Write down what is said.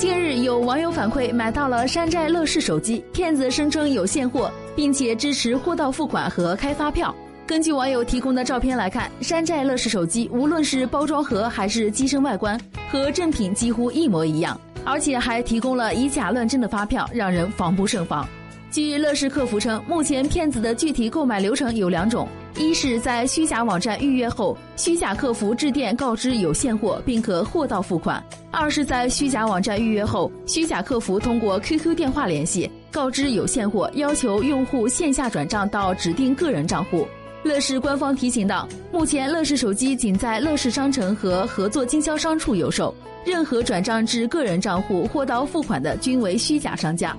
近日有网友反馈买到了山寨乐视手机，骗子声称有现货，并且支持货到付款和开发票。根据网友提供的照片来看，山寨乐视手机无论是包装盒还是机身外观，和正品几乎一模一样，而且还提供了以假乱真的发票，让人防不胜防。据乐视客服称，目前骗子的具体购买流程有两种。一是在虚假网站预约后，虚假客服致电告知有现货，并可货到付款；二是在虚假网站预约后，虚假客服通过 QQ 电话联系，告知有现货，要求用户线下转账到指定个人账户。乐视官方提醒到，目前乐视手机仅在乐视商城和合作经销商处有售，任何转账至个人账户、货到付款的均为虚假商家。